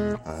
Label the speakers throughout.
Speaker 1: Ah.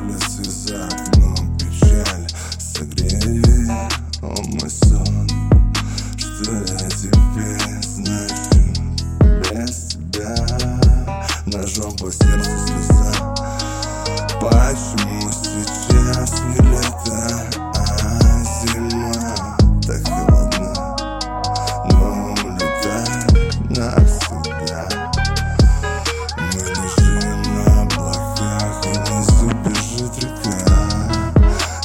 Speaker 1: по сердцу слеза Почему сейчас не лето, а зима? Так холодно, но улетает навсегда. Мы лежим на облаках, и внизу бежит река.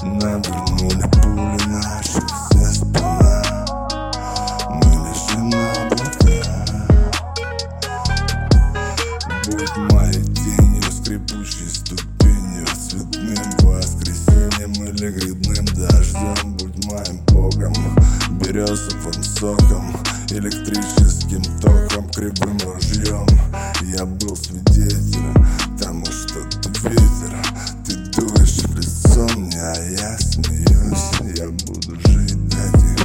Speaker 1: Навернули пули наши все спина Мы лежим на скрипучей ступенью Цветным воскресеньем или грибным дождем. Будь моим богом, березовым соком Электрическим током, кривым ружьем. Я был свидетелем тому, что ты ветер. Ты дуешь в лицо мне, а я смеюсь. Я буду жить до тех